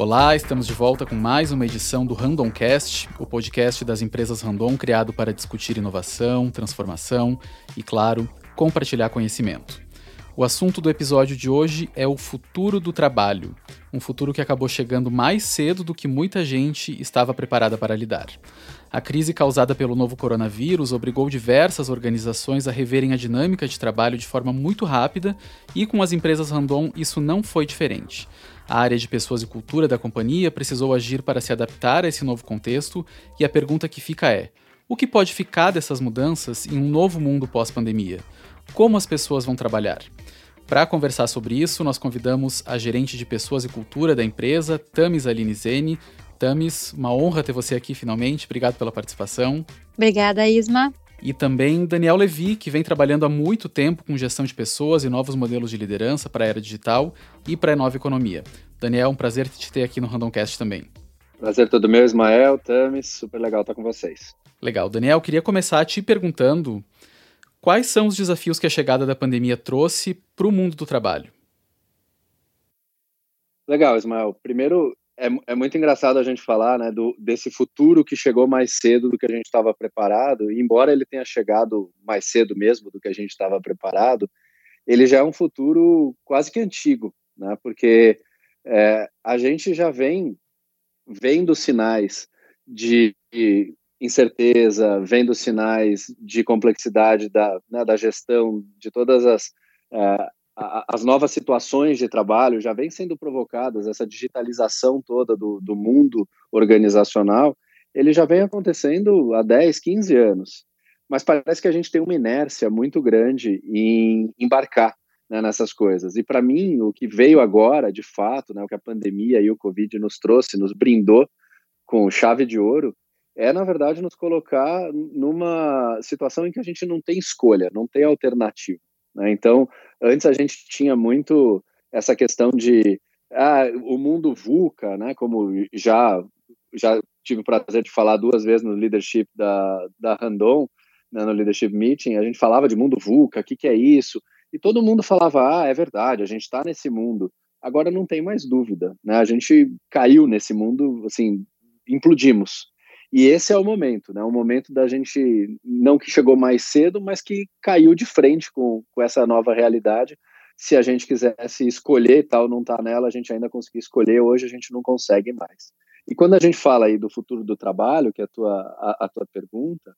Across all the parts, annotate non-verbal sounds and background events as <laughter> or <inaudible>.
Olá, estamos de volta com mais uma edição do Randomcast, o podcast das empresas Random criado para discutir inovação, transformação e, claro, compartilhar conhecimento. O assunto do episódio de hoje é o futuro do trabalho, um futuro que acabou chegando mais cedo do que muita gente estava preparada para lidar. A crise causada pelo novo coronavírus obrigou diversas organizações a reverem a dinâmica de trabalho de forma muito rápida e com as empresas Randon isso não foi diferente. A área de pessoas e cultura da companhia precisou agir para se adaptar a esse novo contexto, e a pergunta que fica é: o que pode ficar dessas mudanças em um novo mundo pós-pandemia? Como as pessoas vão trabalhar? Para conversar sobre isso, nós convidamos a gerente de pessoas e cultura da empresa, Tamis Aline Zene. Tamis, uma honra ter você aqui finalmente. Obrigado pela participação. Obrigada, Isma. E também Daniel Levi, que vem trabalhando há muito tempo com gestão de pessoas e novos modelos de liderança para a era digital e para a nova economia. Daniel, um prazer te ter aqui no Randomcast também. Prazer todo meu, Ismael, Tamis, super legal estar com vocês. Legal. Daniel, queria começar te perguntando quais são os desafios que a chegada da pandemia trouxe para o mundo do trabalho? Legal, Ismael. Primeiro, é, é, muito engraçado a gente falar né, do, desse futuro que chegou mais cedo do que a gente estava preparado, e embora ele tenha chegado mais cedo mesmo do que a gente estava preparado, ele já é um futuro quase que antigo, né, porque é, a gente já vem vendo sinais de, de incerteza, vendo sinais de complexidade da, né, da gestão de todas as, uh, as novas situações de trabalho já vem sendo provocadas, essa digitalização toda do, do mundo organizacional, ele já vem acontecendo há 10, 15 anos. Mas parece que a gente tem uma inércia muito grande em embarcar né, nessas coisas. E para mim, o que veio agora, de fato, né, o que a pandemia e o Covid nos trouxe, nos brindou com chave de ouro, é, na verdade, nos colocar numa situação em que a gente não tem escolha, não tem alternativa. Né? Então, antes a gente tinha muito essa questão de ah, o mundo VUCA, né? como já, já tive o prazer de falar duas vezes no leadership da, da Randon, né, no leadership meeting, a gente falava de mundo VUCA, o que, que é isso? E todo mundo falava, ah, é verdade, a gente está nesse mundo. Agora não tem mais dúvida, né? A gente caiu nesse mundo, assim, implodimos. E esse é o momento, né? O momento da gente, não que chegou mais cedo, mas que caiu de frente com, com essa nova realidade. Se a gente quisesse escolher tal, não tá nela, a gente ainda conseguia escolher, hoje a gente não consegue mais. E quando a gente fala aí do futuro do trabalho, que é a tua, a, a tua pergunta,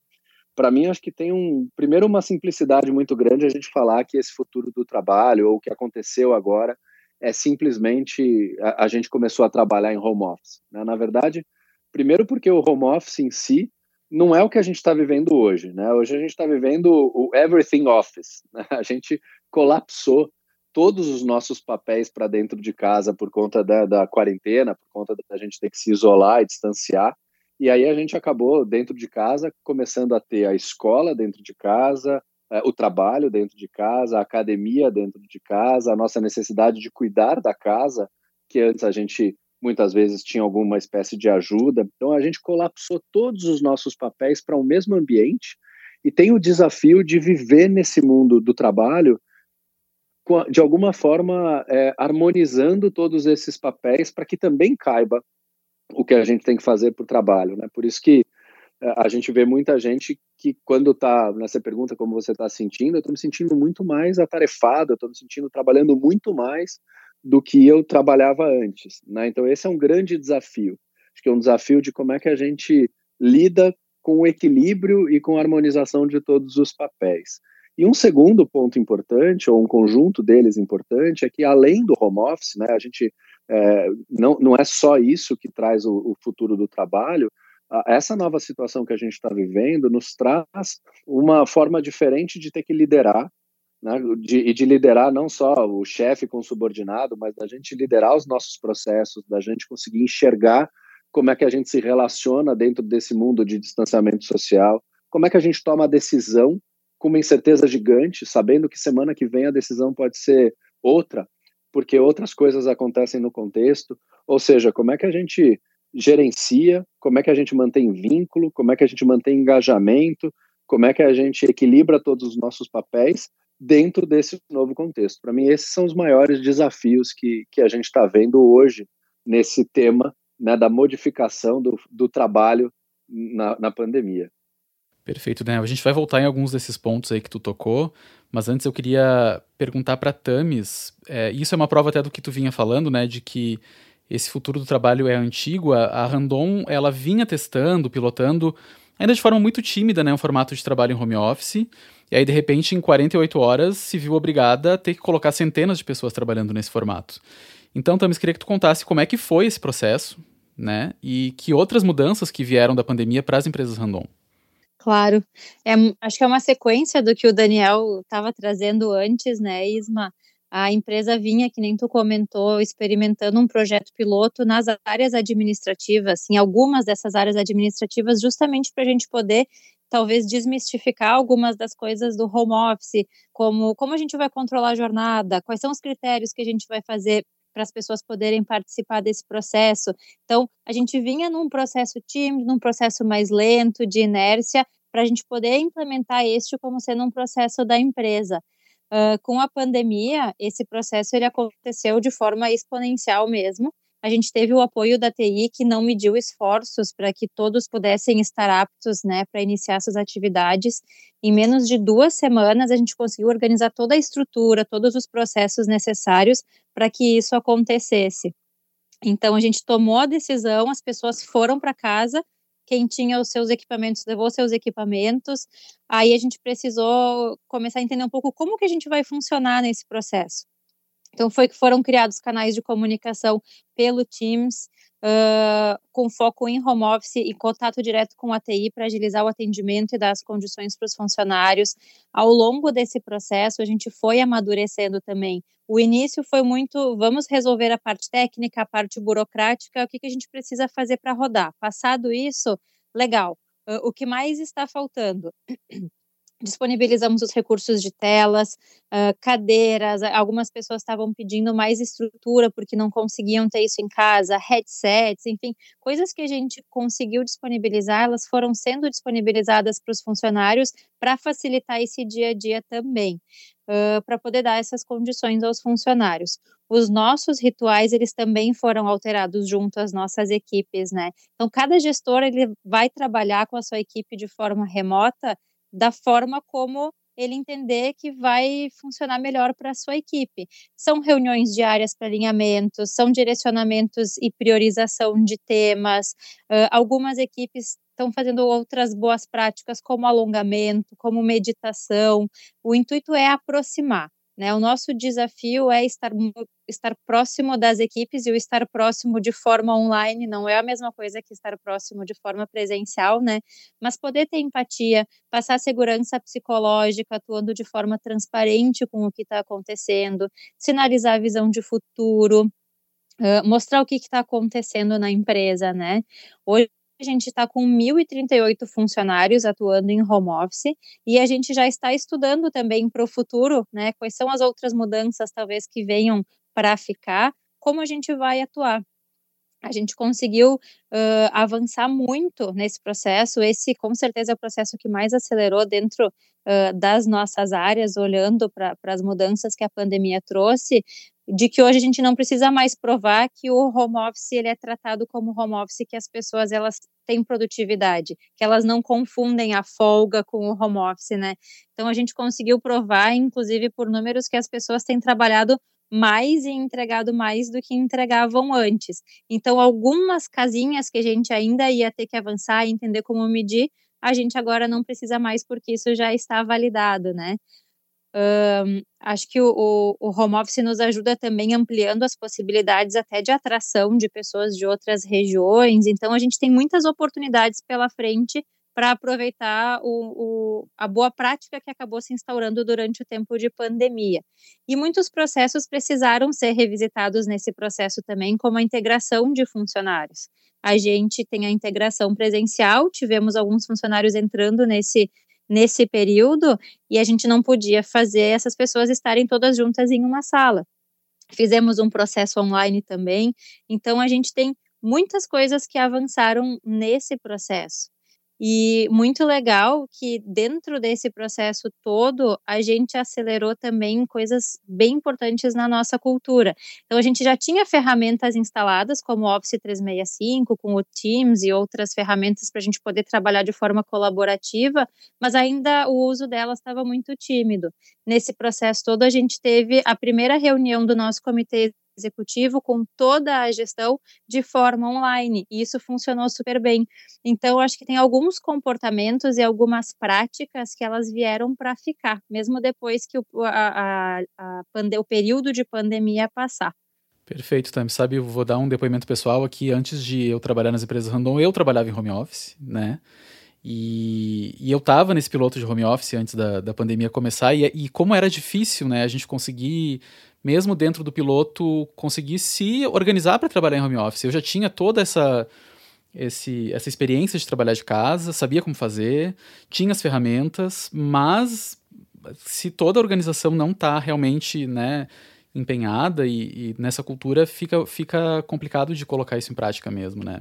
para mim acho que tem um, primeiro uma simplicidade muito grande a gente falar que esse futuro do trabalho, ou o que aconteceu agora, é simplesmente a, a gente começou a trabalhar em home office. Né? Na verdade, Primeiro porque o home office em si não é o que a gente está vivendo hoje, né? Hoje a gente está vivendo o everything office. Né? A gente colapsou todos os nossos papéis para dentro de casa por conta da, da quarentena, por conta da gente ter que se isolar e distanciar. E aí a gente acabou dentro de casa começando a ter a escola dentro de casa, é, o trabalho dentro de casa, a academia dentro de casa, a nossa necessidade de cuidar da casa, que antes a gente muitas vezes tinha alguma espécie de ajuda. Então a gente colapsou todos os nossos papéis para o um mesmo ambiente e tem o desafio de viver nesse mundo do trabalho de alguma forma é, harmonizando todos esses papéis para que também caiba o que a gente tem que fazer para o trabalho, né? Por isso que é, a gente vê muita gente que quando está nessa pergunta como você está sentindo, eu estou me sentindo muito mais atarefado, eu estou me sentindo trabalhando muito mais do que eu trabalhava antes. Né? Então, esse é um grande desafio. Acho que é um desafio de como é que a gente lida com o equilíbrio e com a harmonização de todos os papéis. E um segundo ponto importante, ou um conjunto deles importante, é que além do home office, né, a gente é, não, não é só isso que traz o, o futuro do trabalho, essa nova situação que a gente está vivendo nos traz uma forma diferente de ter que liderar né, de, e de liderar não só o chefe com o subordinado, mas da gente liderar os nossos processos, da gente conseguir enxergar como é que a gente se relaciona dentro desse mundo de distanciamento social, como é que a gente toma a decisão com uma incerteza gigante, sabendo que semana que vem a decisão pode ser outra, porque outras coisas acontecem no contexto, ou seja, como é que a gente gerencia, como é que a gente mantém vínculo, como é que a gente mantém engajamento, como é que a gente equilibra todos os nossos papéis dentro desse novo contexto. Para mim, esses são os maiores desafios que, que a gente está vendo hoje nesse tema né, da modificação do, do trabalho na, na pandemia. Perfeito, Daniel. A gente vai voltar em alguns desses pontos aí que tu tocou, mas antes eu queria perguntar para Tamis, é, isso é uma prova até do que tu vinha falando, né, de que esse futuro do trabalho é antigo. A, a Randon, ela vinha testando, pilotando, ainda de forma muito tímida, né, um formato de trabalho em home office, e aí de repente em 48 horas se viu obrigada a ter que colocar centenas de pessoas trabalhando nesse formato. Então, Tamis, queria que tu contasse como é que foi esse processo, né, e que outras mudanças que vieram da pandemia para as empresas Randon. Claro, é, acho que é uma sequência do que o Daniel estava trazendo antes, né, Isma? A empresa vinha, que nem tu comentou, experimentando um projeto piloto nas áreas administrativas, em algumas dessas áreas administrativas, justamente para a gente poder talvez desmistificar algumas das coisas do home office, como como a gente vai controlar a jornada, quais são os critérios que a gente vai fazer para as pessoas poderem participar desse processo. Então, a gente vinha num processo tímido, num processo mais lento, de inércia, para a gente poder implementar este como sendo um processo da empresa. Uh, com a pandemia, esse processo ele aconteceu de forma exponencial mesmo, a gente teve o apoio da TI que não mediu esforços para que todos pudessem estar aptos, né, para iniciar suas atividades. Em menos de duas semanas, a gente conseguiu organizar toda a estrutura, todos os processos necessários para que isso acontecesse. Então, a gente tomou a decisão, as pessoas foram para casa, quem tinha os seus equipamentos levou seus equipamentos. Aí a gente precisou começar a entender um pouco como que a gente vai funcionar nesse processo. Então, foi que foram criados canais de comunicação pelo Teams, uh, com foco em home office e contato direto com a TI para agilizar o atendimento e dar as condições para os funcionários. Ao longo desse processo, a gente foi amadurecendo também. O início foi muito, vamos resolver a parte técnica, a parte burocrática, o que, que a gente precisa fazer para rodar. Passado isso, legal. Uh, o que mais está faltando? Disponibilizamos os recursos de telas, uh, cadeiras, algumas pessoas estavam pedindo mais estrutura porque não conseguiam ter isso em casa, headsets, enfim, coisas que a gente conseguiu disponibilizar, elas foram sendo disponibilizadas para os funcionários para facilitar esse dia a dia também, uh, para poder dar essas condições aos funcionários. Os nossos rituais, eles também foram alterados junto às nossas equipes, né? Então, cada gestor, ele vai trabalhar com a sua equipe de forma remota, da forma como ele entender que vai funcionar melhor para a sua equipe. São reuniões diárias para alinhamentos, são direcionamentos e priorização de temas. Uh, algumas equipes estão fazendo outras boas práticas, como alongamento, como meditação. O intuito é aproximar. Né? O nosso desafio é estar, estar próximo das equipes e o estar próximo de forma online não é a mesma coisa que estar próximo de forma presencial, né? Mas poder ter empatia, passar segurança psicológica, atuando de forma transparente com o que está acontecendo, sinalizar a visão de futuro, Uh, mostrar o que está acontecendo na empresa, né? Hoje a gente está com 1.038 funcionários atuando em home office e a gente já está estudando também para o futuro, né? Quais são as outras mudanças, talvez, que venham para ficar, como a gente vai atuar. A gente conseguiu uh, avançar muito nesse processo. Esse, com certeza, é o processo que mais acelerou dentro uh, das nossas áreas, olhando para as mudanças que a pandemia trouxe, de que hoje a gente não precisa mais provar que o home office ele é tratado como home office, que as pessoas elas têm produtividade, que elas não confundem a folga com o home office, né? Então a gente conseguiu provar, inclusive por números, que as pessoas têm trabalhado mais e entregado mais do que entregavam antes. Então, algumas casinhas que a gente ainda ia ter que avançar e entender como medir, a gente agora não precisa mais porque isso já está validado, né? Um, acho que o, o, home office nos ajuda também ampliando as possibilidades até de atração de pessoas de outras regiões. Então, a gente tem muitas oportunidades pela frente para aproveitar o, o, a boa prática que acabou se instaurando durante o tempo de pandemia. E muitos processos precisaram ser revisitados nesse processo também, como a integração de funcionários. A gente tem a integração presencial, tivemos alguns funcionários entrando nesse nesse período e a gente não podia fazer essas pessoas estarem todas juntas em uma sala. Fizemos um processo online também, então a gente tem muitas coisas que avançaram nesse processo. E muito legal que dentro desse processo todo a gente acelerou também coisas bem importantes na nossa cultura. Então a gente já tinha ferramentas instaladas como o Office 365, com o Teams e outras ferramentas para a gente poder trabalhar de forma colaborativa, mas ainda o uso delas estava muito tímido. Nesse processo todo a gente teve a primeira reunião do nosso comitê executivo com toda a gestão de forma online, e isso funcionou super bem. Então, acho que tem alguns comportamentos e algumas práticas que elas vieram para ficar, mesmo depois que o, a, a, a o período de pandemia passar. Perfeito, Tam. Sabe, eu vou dar um depoimento pessoal aqui. Antes de eu trabalhar nas empresas Randon, eu trabalhava em home office, né? E, e eu estava nesse piloto de home office antes da, da pandemia começar, e, e como era difícil, né, a gente conseguir mesmo dentro do piloto, conseguir se organizar para trabalhar em home office. Eu já tinha toda essa, esse, essa experiência de trabalhar de casa, sabia como fazer, tinha as ferramentas, mas se toda a organização não está realmente né, empenhada e, e, nessa cultura, fica, fica complicado de colocar isso em prática mesmo, né?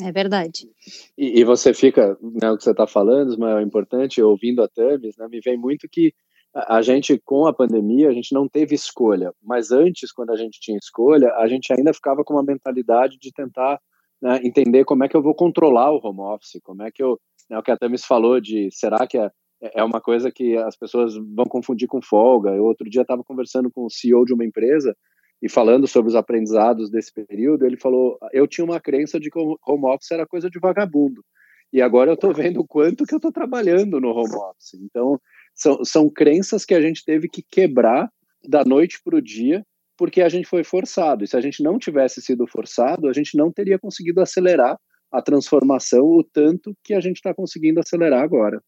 É verdade. E, e você fica, né, o que você está falando, mas é importante, ouvindo a Tamis, né, me vem muito que a gente, com a pandemia, a gente não teve escolha, mas antes, quando a gente tinha escolha, a gente ainda ficava com uma mentalidade de tentar né, entender como é que eu vou controlar o home office, como é que eu, né, o que a Tamis falou de, será que é, é uma coisa que as pessoas vão confundir com folga? Eu outro dia estava conversando com o CEO de uma empresa e falando sobre os aprendizados desse período, ele falou, eu tinha uma crença de que o home office era coisa de vagabundo, e agora eu estou vendo o quanto que eu estou trabalhando no home office. Então, são, são crenças que a gente teve que quebrar da noite para o dia, porque a gente foi forçado. E se a gente não tivesse sido forçado, a gente não teria conseguido acelerar a transformação o tanto que a gente está conseguindo acelerar agora.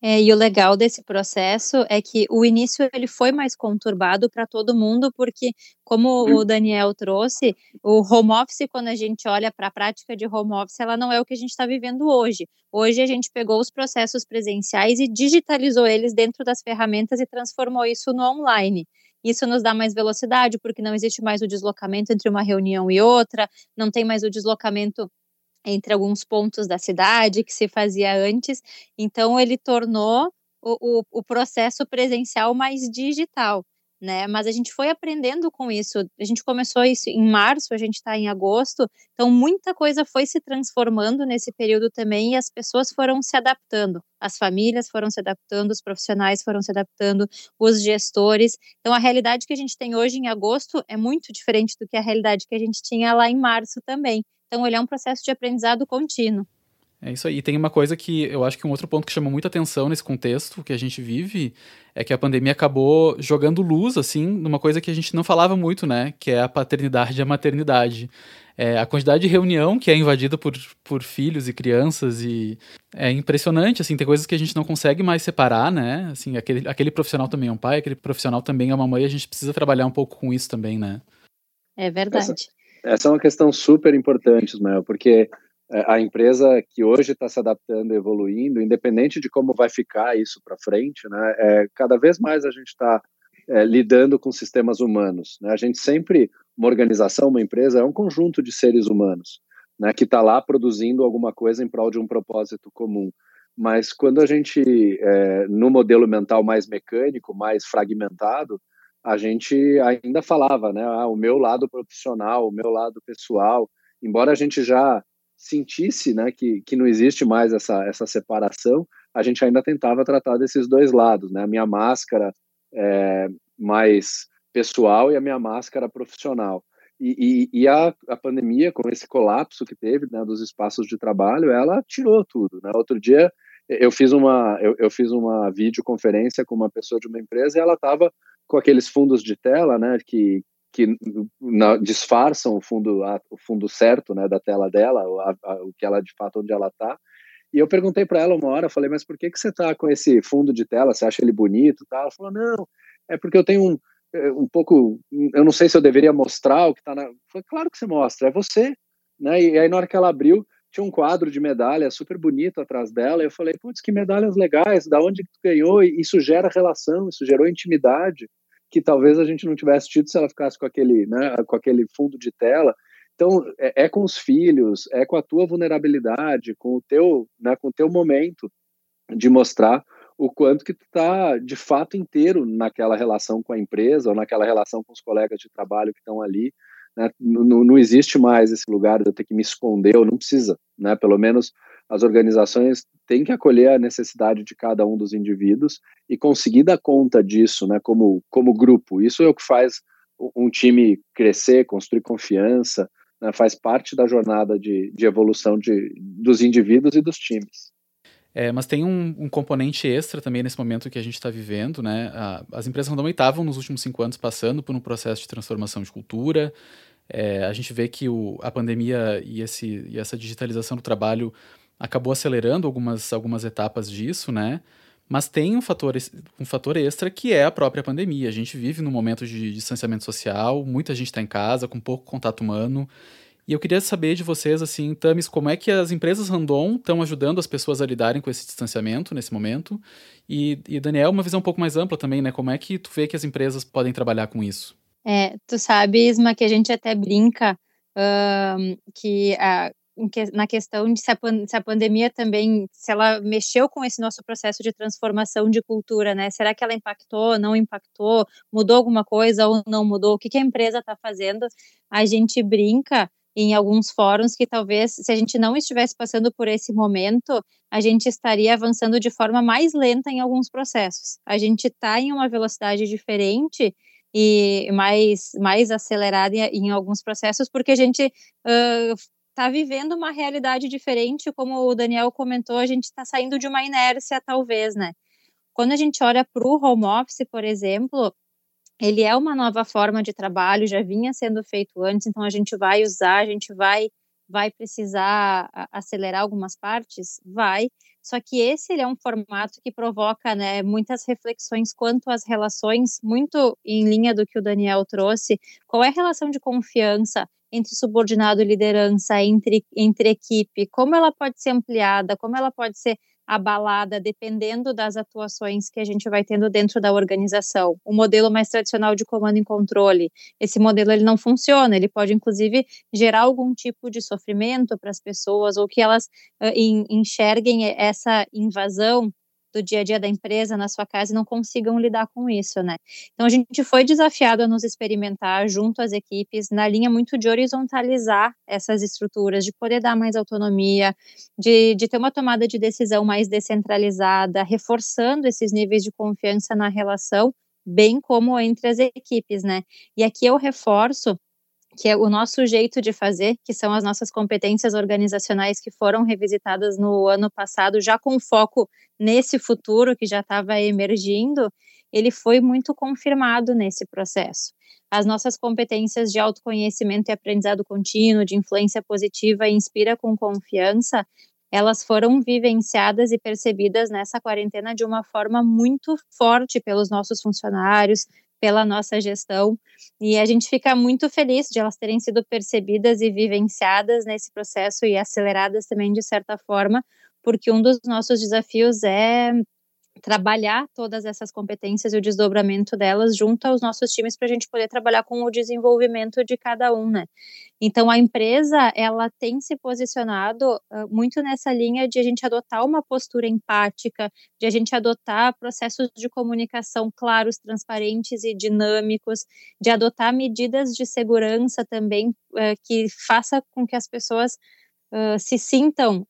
É, e o legal desse processo é que o início ele foi mais conturbado para todo mundo, porque, como o Daniel trouxe, o home office, quando a gente olha para a prática de home office, ela não é o que a gente está vivendo hoje. Hoje a gente pegou os processos presenciais e digitalizou eles dentro das ferramentas e transformou isso no online. Isso nos dá mais velocidade, porque não existe mais o deslocamento entre uma reunião e outra, não tem mais o deslocamento entre alguns pontos da cidade que se fazia antes. Então, ele tornou o, o, o processo presencial mais digital. Né? Mas a gente foi aprendendo com isso. A gente começou isso em março, a gente está em agosto, então muita coisa foi se transformando nesse período também e as pessoas foram se adaptando. As famílias foram se adaptando, os profissionais foram se adaptando, os gestores. Então a realidade que a gente tem hoje em agosto é muito diferente do que a realidade que a gente tinha lá em março também. Então, ele é um processo de aprendizado contínuo. É isso aí. E tem uma coisa que eu acho que um outro ponto que chama muita atenção nesse contexto que a gente vive é que a pandemia acabou jogando luz, assim, numa coisa que a gente não falava muito, né? Que é a paternidade e a maternidade. É, a quantidade de reunião que é invadida por, por filhos e crianças e é impressionante, assim, tem coisas que a gente não consegue mais separar, né? Assim, aquele, aquele profissional também é um pai, aquele profissional também é uma mãe, a gente precisa trabalhar um pouco com isso também, né? É verdade. Essa essa é uma questão super importante, Ismael, porque é, a empresa que hoje está se adaptando evoluindo, independente de como vai ficar isso para frente, né, é, cada vez mais a gente está é, lidando com sistemas humanos. Né? A gente sempre, uma organização, uma empresa, é um conjunto de seres humanos né, que está lá produzindo alguma coisa em prol de um propósito comum. Mas quando a gente, é, no modelo mental mais mecânico, mais fragmentado, a gente ainda falava, né? Ah, o meu lado profissional, o meu lado pessoal, embora a gente já sentisse, né, que, que não existe mais essa, essa separação, a gente ainda tentava tratar desses dois lados, né? A minha máscara é, mais pessoal e a minha máscara profissional. E, e, e, a, a pandemia, com esse colapso que teve né, dos espaços de trabalho, ela tirou tudo. Né? Outro dia eu fiz uma eu, eu fiz uma videoconferência com uma pessoa de uma empresa e ela estava com aqueles fundos de tela, né, que que na, disfarçam o fundo a, o fundo certo, né, da tela dela, a, a, o que ela de fato onde ela está. E eu perguntei para ela uma hora, falei, mas por que que você está com esse fundo de tela? Você acha ele bonito? Tá? Ela falou, não, é porque eu tenho um, é, um pouco, eu não sei se eu deveria mostrar o que está na. Falei, claro que você mostra, é você, né? E aí na hora que ela abriu, tinha um quadro de medalha super bonito atrás dela. Eu falei, putz, que medalhas legais, da onde que tu ganhou? E isso gera relação, isso gerou intimidade que talvez a gente não tivesse tido se ela ficasse com aquele, né, com aquele fundo de tela. Então, é, é, com os filhos, é com a tua vulnerabilidade, com o teu, né, com o teu momento de mostrar o quanto que tu está de fato inteiro naquela relação com a empresa ou naquela relação com os colegas de trabalho que estão ali. Né? Não, existe mais esse lugar de eu ter que me esconder, ou não precisa, né? Pelo menos as organizações têm que acolher a necessidade de cada um dos indivíduos e conseguir dar conta disso, né? Como como grupo. Isso é o que faz um time crescer, construir confiança, né? faz parte da jornada de, de evolução de, dos indivíduos e dos times. É, mas tem um, um, componente extra também nesse momento que a gente está vivendo, né? A, as empresas random estavam nos últimos cinco anos passando por um processo de transformação de cultura. É, a gente vê que o, a pandemia e, esse, e essa digitalização do trabalho acabou acelerando algumas, algumas etapas disso, né? Mas tem um fator, um fator extra que é a própria pandemia. A gente vive num momento de distanciamento social, muita gente está em casa, com pouco contato humano. E eu queria saber de vocês, assim, Tamis, como é que as empresas random estão ajudando as pessoas a lidarem com esse distanciamento nesse momento? E, e, Daniel, uma visão um pouco mais ampla também, né? Como é que tu vê que as empresas podem trabalhar com isso? É, tu sabe, Isma, que a gente até brinca uh, que a, na questão de se a, se a, pandemia também, se ela mexeu com esse nosso processo de transformação de cultura, né? Será que ela impactou, não impactou, mudou alguma coisa ou não mudou? O que, que a empresa está fazendo? A gente brinca em alguns fóruns que talvez, se a gente não estivesse passando por esse momento, a gente estaria avançando de forma mais lenta em alguns processos. A gente está em uma velocidade diferente e mais, mais acelerada em, alguns processos, porque a gente está uh, vivendo uma realidade diferente, como o Daniel comentou, a gente está saindo de uma inércia, talvez, né? Quando a gente olha para o home office, por exemplo, ele é uma nova forma de trabalho, já vinha sendo feito antes, então a gente vai usar, a gente vai vai precisar acelerar algumas partes, vai. Só que esse ele é um formato que provoca, né, muitas reflexões quanto às relações, muito em linha do que o Daniel trouxe. Qual é a relação de confiança entre subordinado e liderança, entre entre equipe? Como ela pode ser ampliada? Como ela pode ser abalada dependendo das atuações que a gente vai tendo dentro da organização. O modelo mais tradicional de comando e controle, esse modelo ele não funciona, ele pode inclusive gerar algum tipo de sofrimento para as pessoas ou que elas uh, enxerguem essa invasão do dia a dia da empresa na sua casa e não consigam lidar com isso, né? Então a gente foi desafiado a nos experimentar junto às equipes na linha muito de horizontalizar essas estruturas, de poder dar mais autonomia, de, de ter uma tomada de decisão mais descentralizada, reforçando esses níveis de confiança na relação, bem como entre as equipes, né? E aqui eu reforço que é o nosso jeito de fazer, que são as nossas competências organizacionais que foram revisitadas no ano passado, já com foco nesse futuro que já estava emergindo, ele foi muito confirmado nesse processo. As nossas competências de autoconhecimento e aprendizado contínuo, de influência positiva e inspira com confiança, elas foram vivenciadas e percebidas nessa quarentena de uma forma muito forte pelos nossos funcionários, pela nossa gestão. E a gente fica muito feliz de elas terem sido percebidas e vivenciadas nesse processo e aceleradas também de certa forma, porque um dos nossos desafios é trabalhar todas essas competências e o desdobramento delas junto aos nossos times para a gente poder trabalhar com o desenvolvimento de cada um, né? Então a empresa ela tem se posicionado uh, muito nessa linha de a gente adotar uma postura empática, de a gente adotar processos de comunicação claros, transparentes e dinâmicos, de adotar medidas de segurança também uh, que faça com que as pessoas uh, se sintam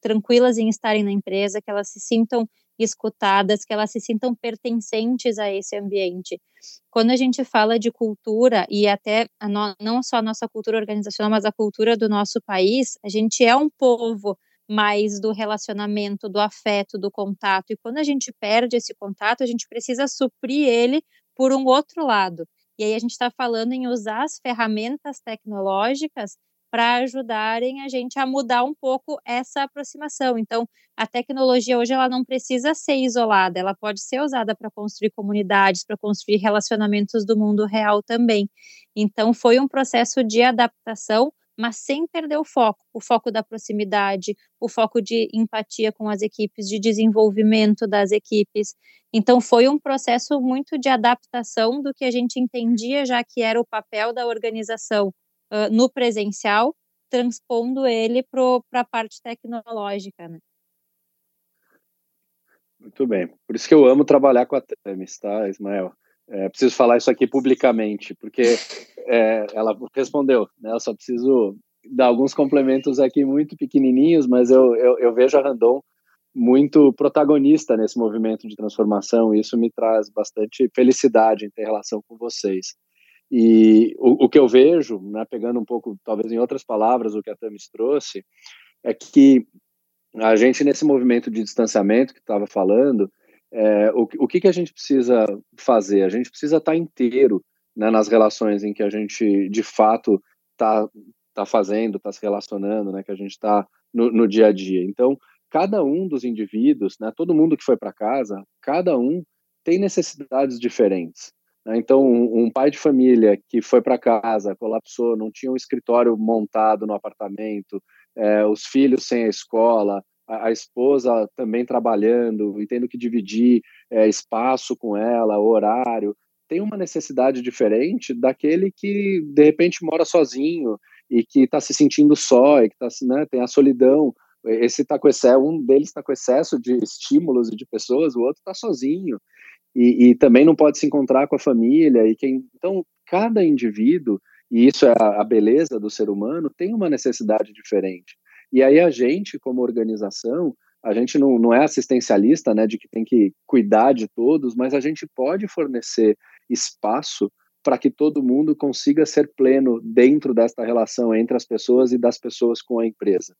tranquilas em estarem na empresa, que elas se sintam escutadas, que elas se sintam pertencentes a esse ambiente. Quando a gente fala de cultura, e até no, não só a nossa cultura organizacional, mas a cultura do nosso país, a gente é um povo mais do relacionamento, do afeto, do contato. E quando a gente perde esse contato, a gente precisa suprir ele por um outro lado. E aí a gente está falando em usar as ferramentas tecnológicas para ajudarem a gente a mudar um pouco essa aproximação. Então, a tecnologia hoje ela não precisa ser isolada, ela pode ser usada para construir comunidades, para construir relacionamentos do mundo real também. Então, foi um processo de adaptação, mas sem perder o foco, o foco da proximidade, o foco de empatia com as equipes, de desenvolvimento das equipes. Então, foi um processo muito de adaptação do que a gente entendia já que era o papel da organização uh, no presencial, transpondo ele para a parte tecnológica, né? Muito bem. Por isso que eu amo trabalhar com a Temis, tá, Ismael? É, preciso falar isso aqui publicamente, porque <laughs> é, ela respondeu, né? Eu só preciso dar alguns complementos aqui muito pequenininhos, mas eu, eu, eu vejo a Randon muito protagonista nesse movimento de transformação e isso me traz bastante felicidade em ter relação com vocês. E o, o que eu vejo, né, pegando um pouco, talvez em outras palavras, o que a Tamis trouxe, é que a gente, nesse movimento de distanciamento que estava falando, é, o, o que, que a gente precisa fazer? A gente precisa estar tá inteiro né, nas relações em que a gente, de fato, está tá fazendo, está se relacionando, né, que a gente está no, no dia a dia. Então, cada um dos indivíduos, né, todo mundo que foi para casa, cada um tem necessidades diferentes. Né? Então, um, pai de família que foi para casa, colapsou, não tinha um escritório montado no apartamento, é, os filhos sem a escola, a, a, esposa também trabalhando e tendo que dividir é, espaço com ela, horário, tem uma necessidade diferente daquele que de repente mora sozinho e que está se sentindo só e que tá, né, tem a solidão. Esse tá com excesso, um deles está com excesso de estímulos e de pessoas, o outro está sozinho e, e, também não pode se encontrar com a família e quem então cada indivíduo e isso é a, a beleza do ser humano tem uma necessidade diferente. E aí a gente como organização a gente não, não é assistencialista né de que tem que cuidar de todos mas a gente pode fornecer espaço para que todo mundo consiga ser pleno dentro desta relação entre as pessoas e das pessoas com a empresa.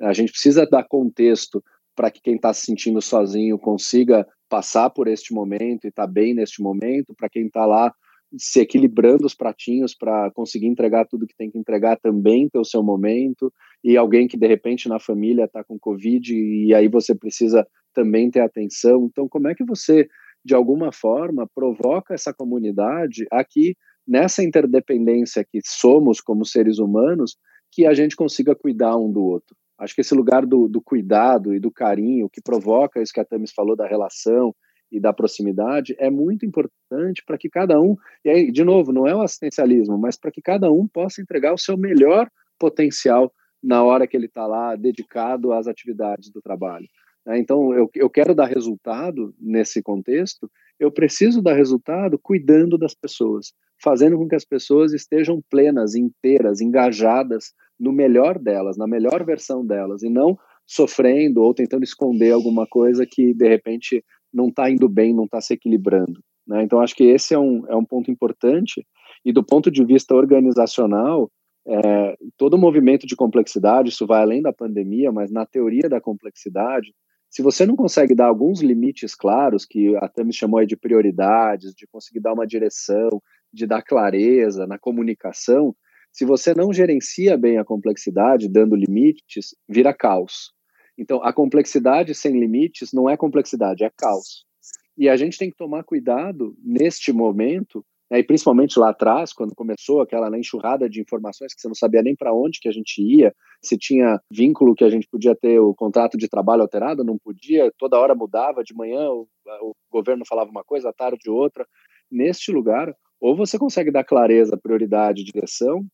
A gente precisa dar contexto para que quem está se sentindo sozinho consiga passar por este momento e estar tá bem neste momento, para quem está lá se equilibrando os pratinhos para conseguir entregar tudo que tem que entregar também ter o seu momento, e alguém que de repente na família está com Covid e aí você precisa também ter atenção. Então, como é que você, de alguma forma, provoca essa comunidade aqui, nessa interdependência que somos como seres humanos, que a gente consiga cuidar um do outro? Acho que esse lugar do, do cuidado e do carinho, que provoca isso que a Tamis falou da relação e da proximidade, é muito importante para que cada um, e aí, de novo, não é o assistencialismo, mas para que cada um possa entregar o seu melhor potencial na hora que ele está lá dedicado às atividades do trabalho. Né? Então, eu, eu quero dar resultado nesse contexto, eu preciso dar resultado cuidando das pessoas, fazendo com que as pessoas estejam plenas, inteiras, engajadas no melhor delas, na melhor versão delas, e não sofrendo ou tentando esconder alguma coisa que de repente não está indo bem, não está se equilibrando. Né? Então, acho que esse é um, é um ponto importante. E do ponto de vista organizacional, é, todo movimento de complexidade, isso vai além da pandemia, mas na teoria da complexidade, se você não consegue dar alguns limites claros, que a Tami chamou de prioridades, de conseguir dar uma direção, de dar clareza na comunicação, se você não gerencia bem a complexidade, dando limites, vira caos. Então, a complexidade sem limites não é complexidade, é caos. E a gente tem que tomar cuidado neste momento, né, e principalmente lá atrás, quando começou aquela né, enxurrada de informações que você não sabia nem para onde que a gente ia, se tinha vínculo que a gente podia ter o contrato de trabalho alterado, não podia, toda hora mudava, de manhã o, o governo falava uma coisa, à tarde outra. Neste lugar, ou você consegue dar clareza, prioridade, direção,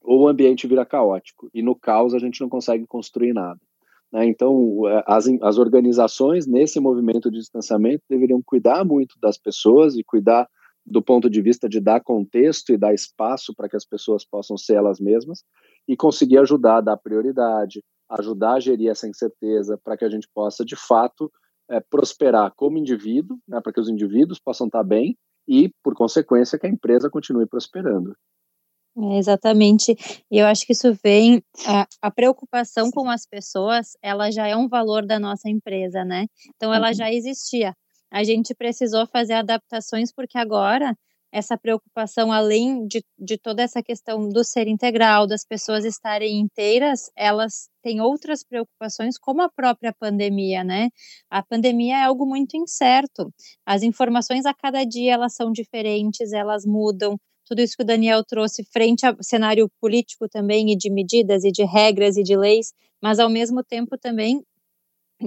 ou o ambiente vira caótico. E no caos a gente não consegue construir nada. Né? Então, é, as, as organizações, nesse movimento de distanciamento, deveriam cuidar muito das pessoas e cuidar do ponto de vista de dar contexto e dar espaço para que as pessoas possam ser elas mesmas e conseguir ajudar a dar prioridade, ajudar a gerir essa incerteza para que a gente possa, de fato, é, prosperar como indivíduo, né, para que os indivíduos possam estar bem e, por consequência, que a empresa continue prosperando. É, exatamente. E eu acho que isso vem a, a, preocupação com as pessoas, ela já é um valor da nossa empresa, né? Então ela uhum. já existia. A gente precisou fazer adaptações porque agora essa preocupação, além de, de toda essa questão do ser integral, das pessoas estarem inteiras, elas têm outras preocupações, como a própria pandemia, né? A pandemia é algo muito incerto. As informações a cada dia elas são diferentes, elas mudam tudo isso que o Daniel trouxe frente ao cenário político também e de medidas e de regras e de leis, mas ao mesmo tempo também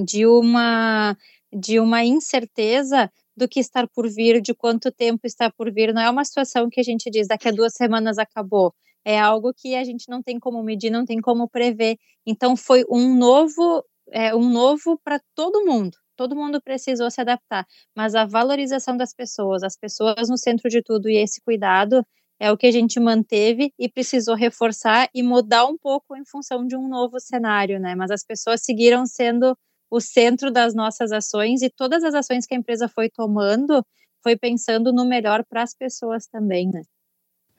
de uma de uma incerteza do que está por vir, de quanto tempo está por vir. Não é uma situação que a gente diz daqui a duas semanas acabou. é algo que a gente não tem como medir, não tem como prever. Então foi um novo, é, um novo para todo mundo. Todo mundo precisou se adaptar, mas a valorização das pessoas, as pessoas no centro de tudo e esse cuidado é o que a gente manteve e precisou reforçar e mudar um pouco em função de um novo cenário, né? Mas as pessoas seguiram sendo o centro das nossas ações e todas as ações que a empresa foi tomando foi pensando no melhor para as pessoas também, né?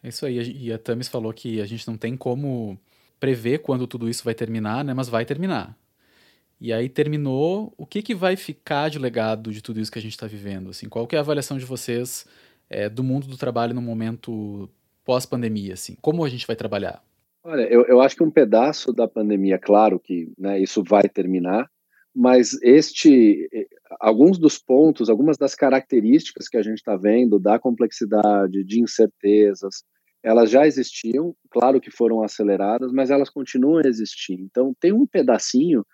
É isso aí. E a Tamis falou que a gente não tem como prever quando tudo isso vai terminar, né? Mas vai terminar. E aí terminou, o que, que vai ficar de legado de tudo isso que a gente está vivendo? Assim, qual que é a avaliação de vocês é, do mundo do trabalho no momento pós-pandemia? Assim? Como a gente vai trabalhar? Olha, eu, eu acho que um pedaço da pandemia, claro que né, isso vai terminar, mas este, alguns dos pontos, algumas das características que a gente está vendo da complexidade, de incertezas, elas já existiam, claro que foram aceleradas, mas elas continuam a existir. Então tem um pedacinho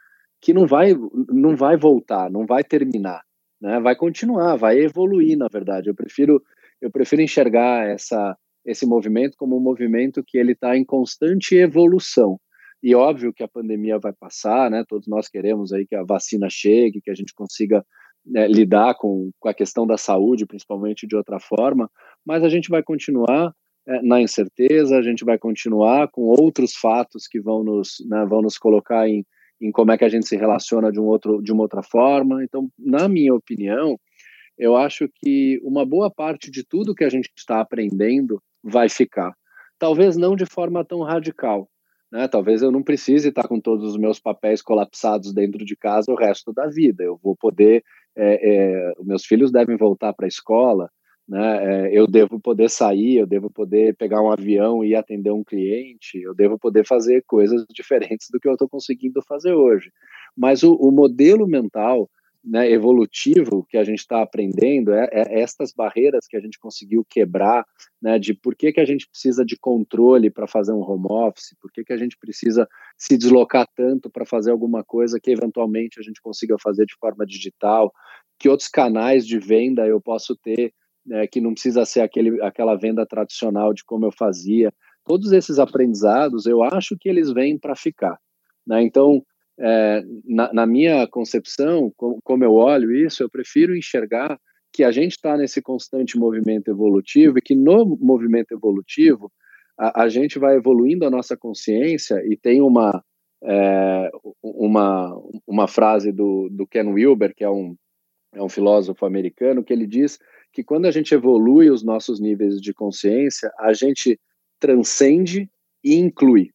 que não vai, não vai voltar, não vai terminar, né? Vai continuar, vai evoluir, na verdade. Eu prefiro, eu prefiro enxergar essa, esse movimento como um movimento que ele está em constante evolução. E óbvio que a pandemia vai passar, né? Todos nós queremos aí que a vacina chegue, que a gente consiga né, lidar com, com a questão da saúde, principalmente de outra forma, mas a gente vai continuar é, na incerteza, a gente vai continuar com outros fatos que vão nos, né, vão nos colocar em, em como é que a gente se relaciona de, um outro, de uma outra forma. Então, na minha opinião, eu acho que uma boa parte de tudo que a gente está aprendendo vai ficar. Talvez não de forma tão radical, né? Talvez eu não precise estar com todos os meus papéis colapsados dentro de casa o resto da vida. Eu vou poder, é, é, meus filhos devem voltar para a escola, né? É, eu devo poder sair, eu devo poder pegar um avião e atender um cliente, eu devo poder fazer coisas <laughs> diferentes do que eu estou conseguindo fazer hoje. Mas o, o modelo mental né, evolutivo que a gente está aprendendo, é, é, estas barreiras que a gente conseguiu quebrar, né, de por que, que a gente precisa de controle para fazer um home office, por que, que a gente precisa se deslocar tanto para fazer alguma coisa que eventualmente a gente consiga fazer de forma digital, que outros canais de venda eu posso ter, né, que não precisa ser aquele, aquela venda tradicional de como eu fazia. Todos esses aprendizados, eu acho que eles vêm para ficar. Né? Então, é, na, na, minha concepção, como, como eu olho isso, eu prefiro enxergar que a gente está nesse constante movimento evolutivo e que no movimento evolutivo a, a gente vai evoluindo a nossa consciência e tem uma é, uma, uma frase do, do Ken Wilber, que é um, é um filósofo americano, que ele diz que quando a gente evolui os nossos níveis de consciência, a gente transcende e inclui.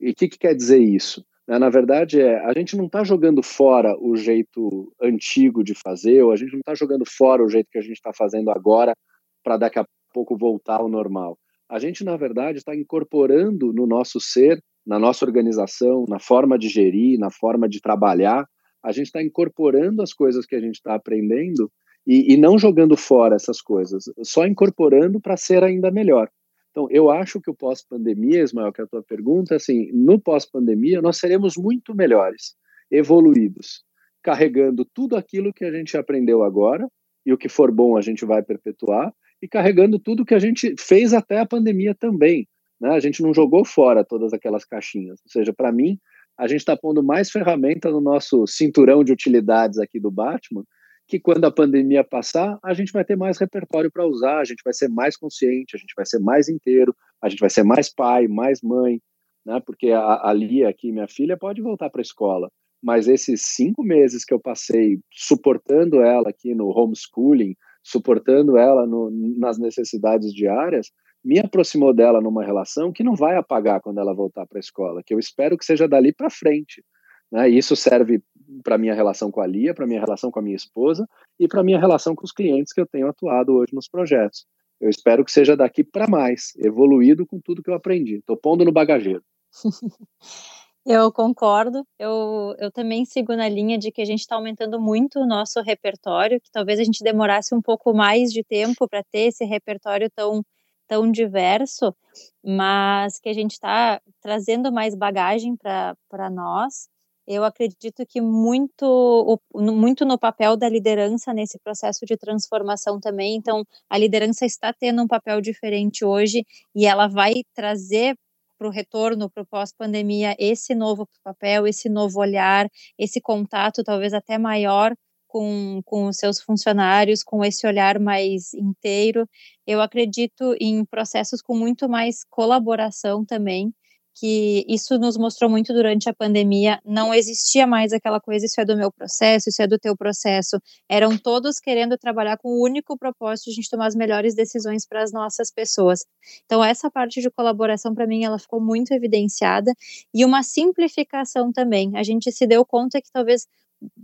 E o que, que quer dizer isso? Né? Na verdade, é, a gente não está jogando fora o jeito antigo de fazer, ou a gente não está jogando fora o jeito que a gente está fazendo agora para daqui a pouco voltar ao normal. A gente, na verdade, está incorporando no nosso ser, na nossa organização, na forma de gerir, na forma de trabalhar, a gente está incorporando as coisas que a gente está aprendendo e, e não jogando fora essas coisas, só incorporando para ser ainda melhor. Então, eu acho que o pós-pandemia, Ismael, que é a tua pergunta, assim, no pós-pandemia nós seremos muito melhores, evoluídos, carregando tudo aquilo que a gente aprendeu agora, e o que for bom a gente vai perpetuar, e carregando tudo que a gente fez até a pandemia também. Né? A gente não jogou fora todas aquelas caixinhas. Ou seja, para mim, a gente está pondo mais ferramenta no nosso cinturão de utilidades aqui do Batman, que quando a pandemia passar, a gente vai ter mais repertório para usar, a gente vai ser mais consciente, a gente vai ser mais inteiro, a gente vai ser mais pai, mais mãe, né? Porque a, a Lia aqui, minha filha, pode voltar para a escola, mas esses cinco meses que eu passei suportando ela aqui no homeschooling, suportando ela no, nas necessidades diárias, me aproximou dela numa relação que não vai apagar quando ela voltar para a escola, que eu espero que seja dali para frente. Né? Isso serve para minha relação com a Lia, para minha relação com a minha esposa e para minha relação com os clientes que eu tenho atuado hoje nos projetos. Eu espero que seja daqui para mais, evoluído com tudo que eu aprendi. Estou pondo no bagageiro. <laughs> Eu concordo. Eu, eu também sigo na linha de que a gente está aumentando muito o nosso repertório, que talvez a gente demorasse um pouco mais de tempo para ter esse repertório tão, tão diverso, mas que a gente está trazendo mais bagagem para nós eu acredito que muito, muito no papel da liderança nesse processo de transformação também. Então, a liderança está tendo um papel diferente hoje e ela vai trazer para o retorno, para o pós-pandemia, esse novo papel, esse novo olhar, esse contato talvez até maior com, com os seus funcionários, com esse olhar mais inteiro. Eu acredito em processos com muito mais colaboração também, que isso nos mostrou muito durante a pandemia. Não existia mais aquela coisa, isso é do meu processo, isso é do teu processo. Eram todos querendo trabalhar com o único propósito de a gente tomar as melhores decisões para as nossas pessoas. Então, essa parte de colaboração, para mim, ela ficou muito evidenciada. E uma simplificação também. A gente se deu conta que talvez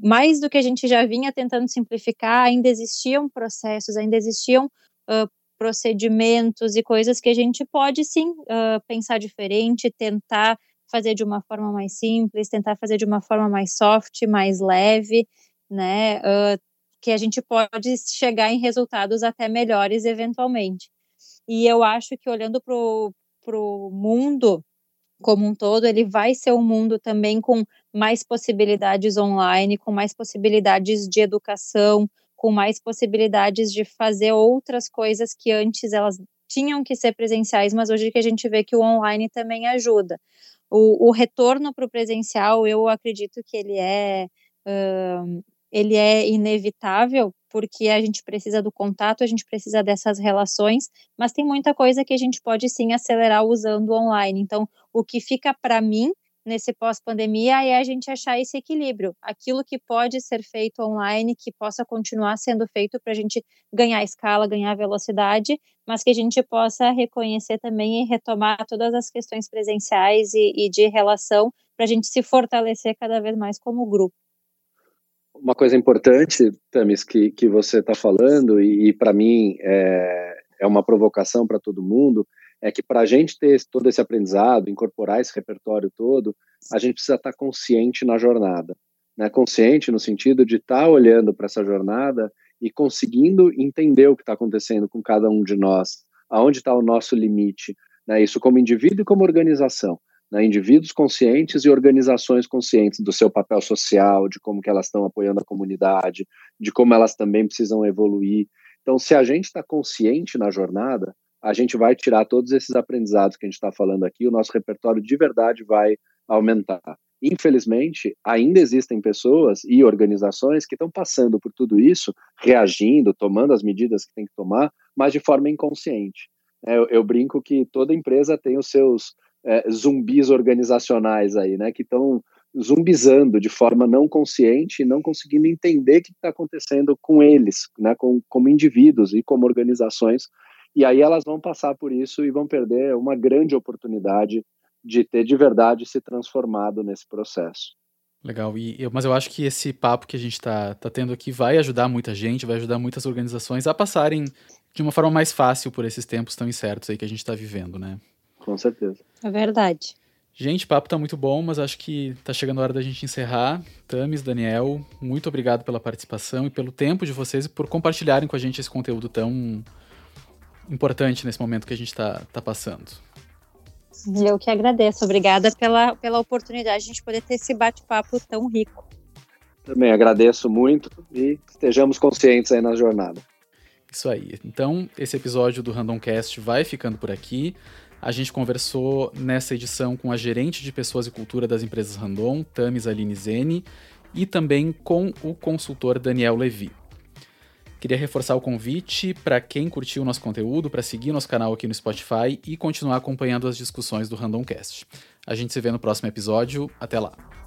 mais do que a gente já vinha tentando simplificar, ainda existiam processos, ainda existiam uh, procedimentos e coisas que a gente pode sim uh, pensar diferente, tentar fazer de uma forma mais simples, tentar fazer de uma forma mais soft, mais leve, né? Uh, que a gente pode chegar em resultados até melhores eventualmente. E eu acho que olhando para o mundo como um todo, ele vai ser um mundo também com mais possibilidades online, com mais possibilidades de educação, com mais possibilidades de fazer outras coisas que antes elas tinham que ser presenciais, mas hoje que a gente vê que o online também ajuda. O, o retorno para o presencial, eu acredito que ele é, uh, ele é inevitável, porque a gente precisa do contato, a gente precisa dessas relações, mas tem muita coisa que a gente pode sim acelerar usando online. Então, o que fica para mim nesse pós-pandemia é a gente achar esse equilíbrio, aquilo que pode ser feito online, que possa continuar sendo feito para a gente ganhar escala, ganhar velocidade, mas que a gente possa reconhecer também e retomar todas as questões presenciais e, e de relação para a gente se fortalecer cada vez mais como grupo. Uma coisa importante, Tamis, que, que você está falando, e, e para mim é, é uma provocação para todo mundo, é que para a gente ter todo esse aprendizado, incorporar esse repertório todo, a gente precisa estar tá consciente na jornada. Né? Consciente no sentido de estar tá olhando para essa jornada e conseguindo entender o que está acontecendo com cada um de nós, aonde está o nosso limite. Né? Isso como indivíduo e como organização. Né? Indivíduos conscientes e organizações conscientes do seu papel social, de como que elas estão apoiando a comunidade, de como elas também precisam evoluir. Então, se a gente está consciente na jornada, a gente vai tirar todos esses aprendizados que a gente está falando aqui, o nosso repertório de verdade vai aumentar. Infelizmente, ainda existem pessoas e organizações que estão passando por tudo isso, reagindo, tomando as medidas que tem que tomar, mas de forma inconsciente. É, eu, eu, brinco que toda empresa tem os seus é, zumbis organizacionais aí, né, que estão zumbizando de forma não consciente e não conseguindo entender o que está acontecendo com eles, né, com, como indivíduos e como organizações e aí elas vão passar por isso e vão perder uma grande oportunidade de ter de verdade se transformado nesse processo. Legal, e eu, mas eu acho que esse papo que a gente está tá tendo aqui vai ajudar muita gente, vai ajudar muitas organizações a passarem de uma forma mais fácil por esses tempos tão incertos aí que a gente está vivendo, né? Com certeza. É verdade. Gente, o papo tá muito bom, mas acho que tá chegando a hora da gente encerrar. Tamis, Daniel, muito obrigado pela participação e pelo tempo de vocês e por compartilharem com a gente esse conteúdo tão importante nesse momento que a gente está tá passando. Eu que agradeço. Obrigada pela, pela oportunidade de a gente poder ter esse bate-papo tão rico. Também agradeço muito e estejamos conscientes aí na jornada. Isso aí. Então, esse episódio do Randomcast vai ficando por aqui. A gente conversou nessa edição com a gerente de pessoas e cultura das empresas Randon, Tamis Aline Zene, e também com o consultor Daniel Levi. Queria reforçar o convite para quem curtiu o nosso conteúdo, para seguir nosso canal aqui no Spotify e continuar acompanhando as discussões do Randomcast. A gente se vê no próximo episódio. Até lá!